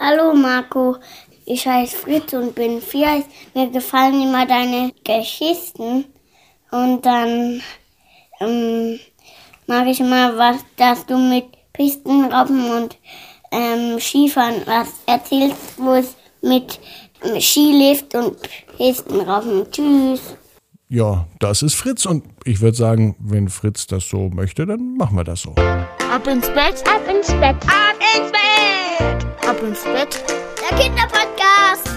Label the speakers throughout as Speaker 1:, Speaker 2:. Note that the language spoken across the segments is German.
Speaker 1: Hallo Marco, ich heiße Fritz und bin vier. Mir gefallen immer deine Geschichten und dann ähm, mag ich immer was, dass du mit Pistenraupen und ähm, Skifahren was erzählst, wo es mit Skilift und Pistenraupen. Tschüss.
Speaker 2: Ja, das ist Fritz und ich würde sagen, wenn Fritz das so möchte, dann machen wir das so.
Speaker 3: Ab ins Bett,
Speaker 4: ab ins Bett,
Speaker 3: ab ins Bett,
Speaker 4: ab ins Bett.
Speaker 3: Der Kinderpodcast.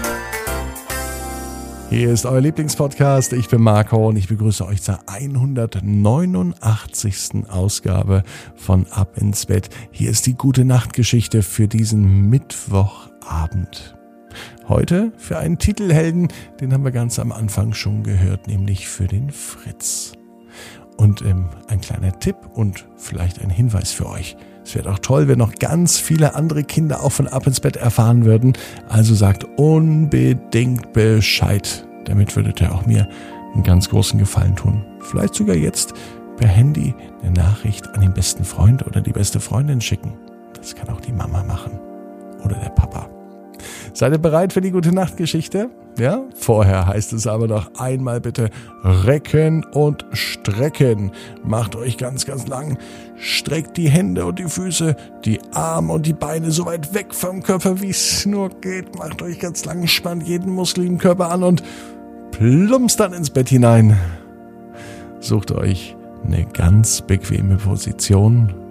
Speaker 2: Hier ist euer Lieblingspodcast. Ich bin Marco und ich begrüße euch zur 189. Ausgabe von Ab ins Bett. Hier ist die gute Nachtgeschichte für diesen Mittwochabend. Heute für einen Titelhelden, den haben wir ganz am Anfang schon gehört, nämlich für den Fritz. Und ähm, ein kleiner Tipp und vielleicht ein Hinweis für euch. Es wäre auch toll, wenn noch ganz viele andere Kinder auch von Ab ins Bett erfahren würden. Also sagt unbedingt Bescheid. Damit würdet ihr auch mir einen ganz großen Gefallen tun. Vielleicht sogar jetzt per Handy eine Nachricht an den besten Freund oder die beste Freundin schicken. Das kann auch die Mama machen. Oder der Papa. Seid ihr bereit für die gute Nachtgeschichte? Ja? Vorher heißt es aber noch einmal bitte recken und strecken. Macht euch ganz, ganz lang. Streckt die Hände und die Füße, die Arme und die Beine so weit weg vom Körper, wie es nur geht. Macht euch ganz lang, spannt jeden Muskel im Körper an und plumpst dann ins Bett hinein. Sucht euch eine ganz bequeme Position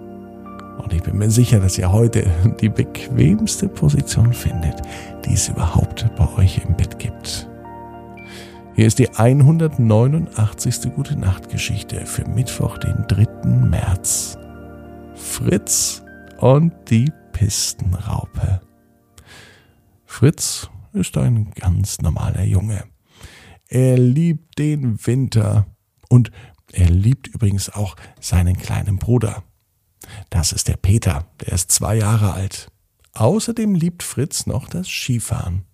Speaker 2: und ich bin mir sicher, dass ihr heute die bequemste Position findet, die es überhaupt bei euch im Bett gibt. Hier ist die 189. Gute Nacht Geschichte für Mittwoch, den 3. März. Fritz und die Pistenraupe. Fritz ist ein ganz normaler Junge. Er liebt den Winter und er liebt übrigens auch seinen kleinen Bruder. Das ist der Peter, der ist zwei Jahre alt. Außerdem liebt Fritz noch das Skifahren.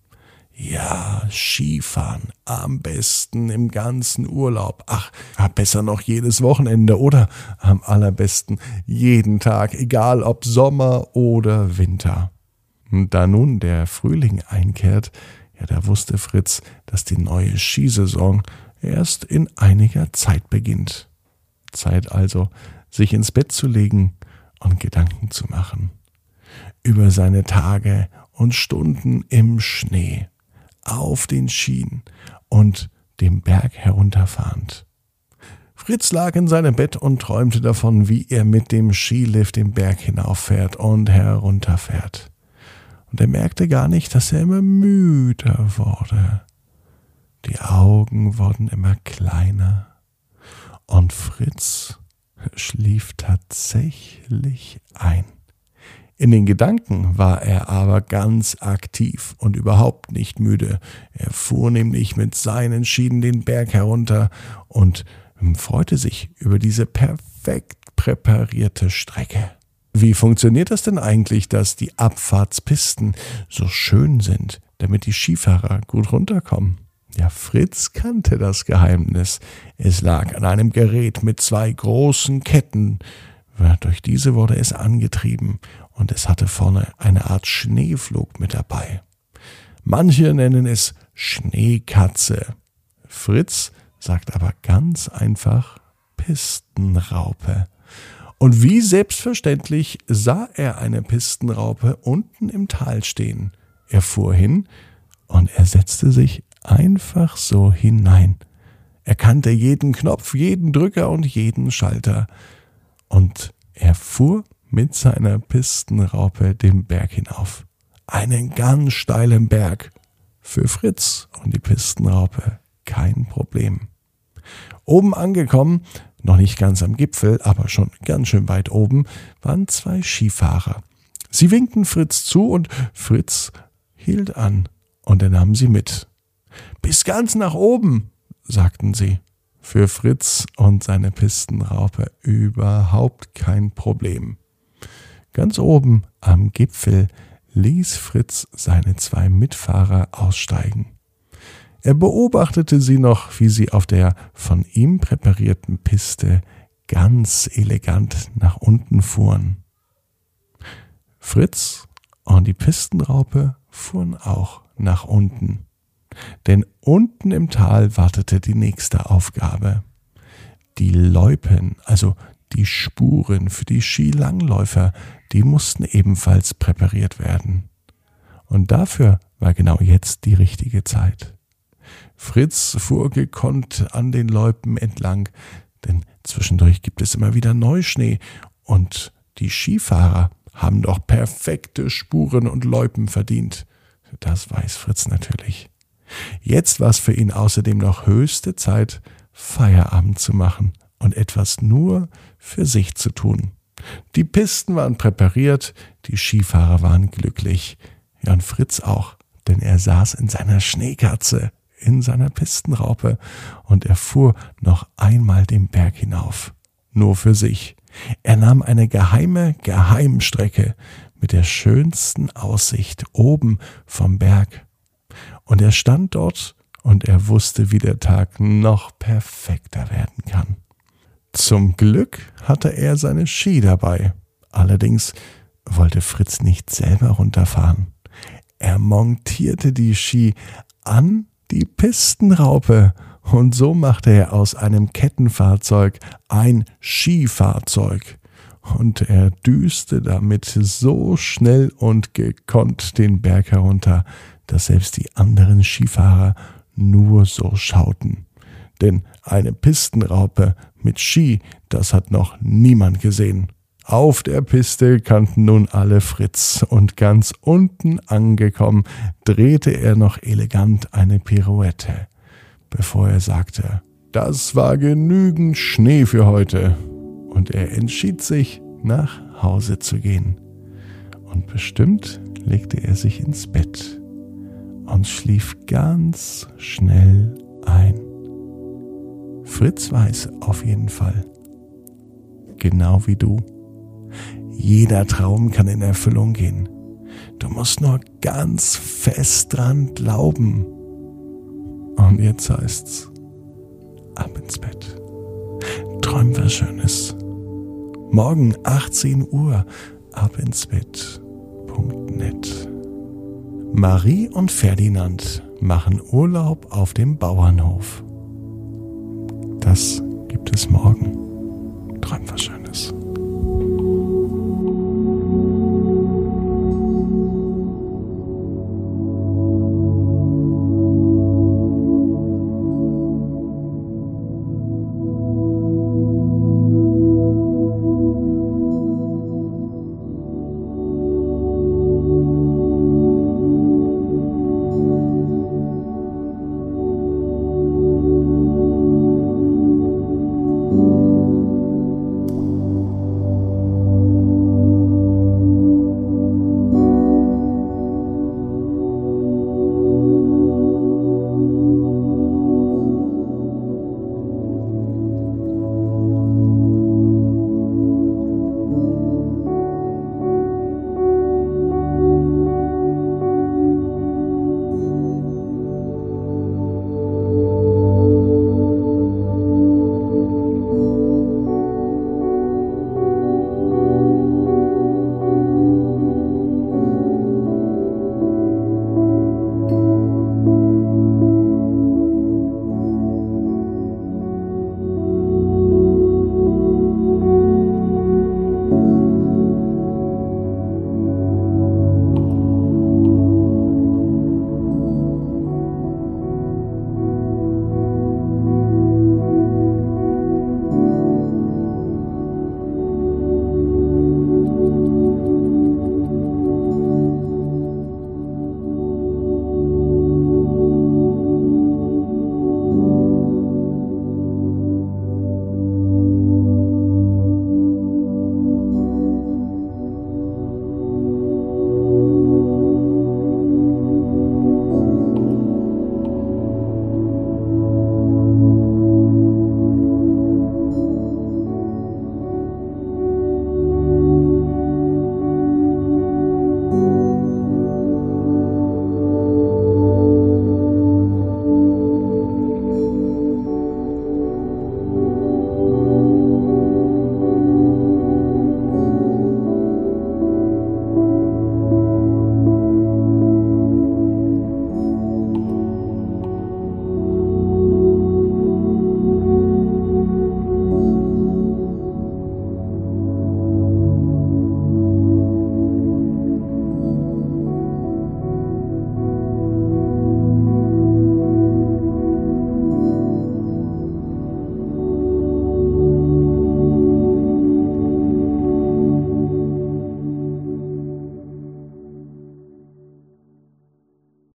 Speaker 2: Ja, Skifahren. Am besten im ganzen Urlaub. Ach, besser noch jedes Wochenende oder am allerbesten jeden Tag, egal ob Sommer oder Winter. Und da nun der Frühling einkehrt, ja, da wusste Fritz, dass die neue Skisaison erst in einiger Zeit beginnt. Zeit also, sich ins Bett zu legen und Gedanken zu machen über seine Tage und Stunden im Schnee, auf den Schienen und dem Berg herunterfahrend. Fritz lag in seinem Bett und träumte davon, wie er mit dem Skilift den Berg hinauffährt und herunterfährt. Und er merkte gar nicht, dass er immer müder wurde. Die Augen wurden immer kleiner. Und Fritz schlief tatsächlich ein. In den Gedanken war er aber ganz aktiv und überhaupt nicht müde. Er fuhr nämlich mit seinen Schienen den Berg herunter und freute sich über diese perfekt präparierte Strecke. Wie funktioniert das denn eigentlich, dass die Abfahrtspisten so schön sind, damit die Skifahrer gut runterkommen? Ja, Fritz kannte das Geheimnis. Es lag an einem Gerät mit zwei großen Ketten. Durch diese wurde es angetrieben und es hatte vorne eine Art Schneeflug mit dabei. Manche nennen es Schneekatze. Fritz sagt aber ganz einfach Pistenraupe. Und wie selbstverständlich sah er eine Pistenraupe unten im Tal stehen. Er fuhr hin und er setzte sich einfach so hinein. Er kannte jeden Knopf, jeden Drücker und jeden Schalter. Und er fuhr mit seiner Pistenraupe den Berg hinauf. Einen ganz steilen Berg. Für Fritz und die Pistenraupe kein Problem. Oben angekommen, noch nicht ganz am Gipfel, aber schon ganz schön weit oben, waren zwei Skifahrer. Sie winkten Fritz zu und Fritz hielt an und er nahm sie mit. Bis ganz nach oben, sagten sie. Für Fritz und seine Pistenraupe überhaupt kein Problem. Ganz oben am Gipfel ließ Fritz seine zwei Mitfahrer aussteigen. Er beobachtete sie noch, wie sie auf der von ihm präparierten Piste ganz elegant nach unten fuhren. Fritz Und die Pistenraupe fuhren auch nach unten. Denn unten im Tal wartete die nächste Aufgabe. Die Loipen, also die Spuren für die Skilangläufer, die mussten ebenfalls präpariert werden. Und dafür war genau jetzt die richtige Zeit. Fritz fuhr gekonnt an den Loipen entlang, denn zwischendurch gibt es immer wieder Neuschnee und die Skifahrer haben doch perfekte Spuren und Loipen verdient. Das weiß Fritz natürlich. Jetzt war es für ihn außerdem noch höchste Zeit, Feierabend zu machen und etwas nur für sich zu tun. Die Pisten waren präpariert, die Skifahrer waren glücklich, ja und Fritz auch, denn er saß in seiner Schneekatze, in seiner Pistenraupe und er fuhr noch einmal den Berg hinauf, nur für sich. Er nahm eine geheime Geheimstrecke mit der schönsten Aussicht oben vom Berg. Und er stand dort und er wusste, wie der Tag noch perfekter werden kann. Zum Glück hatte er seine Ski dabei. Allerdings wollte Fritz nicht selber runterfahren. Er montierte die Ski an die Pistenraupe und so machte er aus einem Kettenfahrzeug ein Skifahrzeug. Und er düste damit so schnell und gekonnt den Berg herunter, dass selbst die anderen Skifahrer nur so schauten. Denn eine Pistenraupe mit Ski, das hat noch niemand gesehen. Auf der Piste kannten nun alle Fritz, und ganz unten angekommen, drehte er noch elegant eine Pirouette, bevor er sagte, das war genügend Schnee für heute, und er entschied sich, nach Hause zu gehen. Und bestimmt legte er sich ins Bett und schlief ganz schnell ein. Fritz weiß auf jeden Fall, genau wie du, jeder Traum kann in Erfüllung gehen. Du musst nur ganz fest dran glauben. Und jetzt heißt's, ab ins Bett. Träum was Schönes. Morgen 18 Uhr, ab ins Bett.net. Marie und Ferdinand machen Urlaub auf dem Bauernhof. Das gibt es morgen. Träum was Schönes.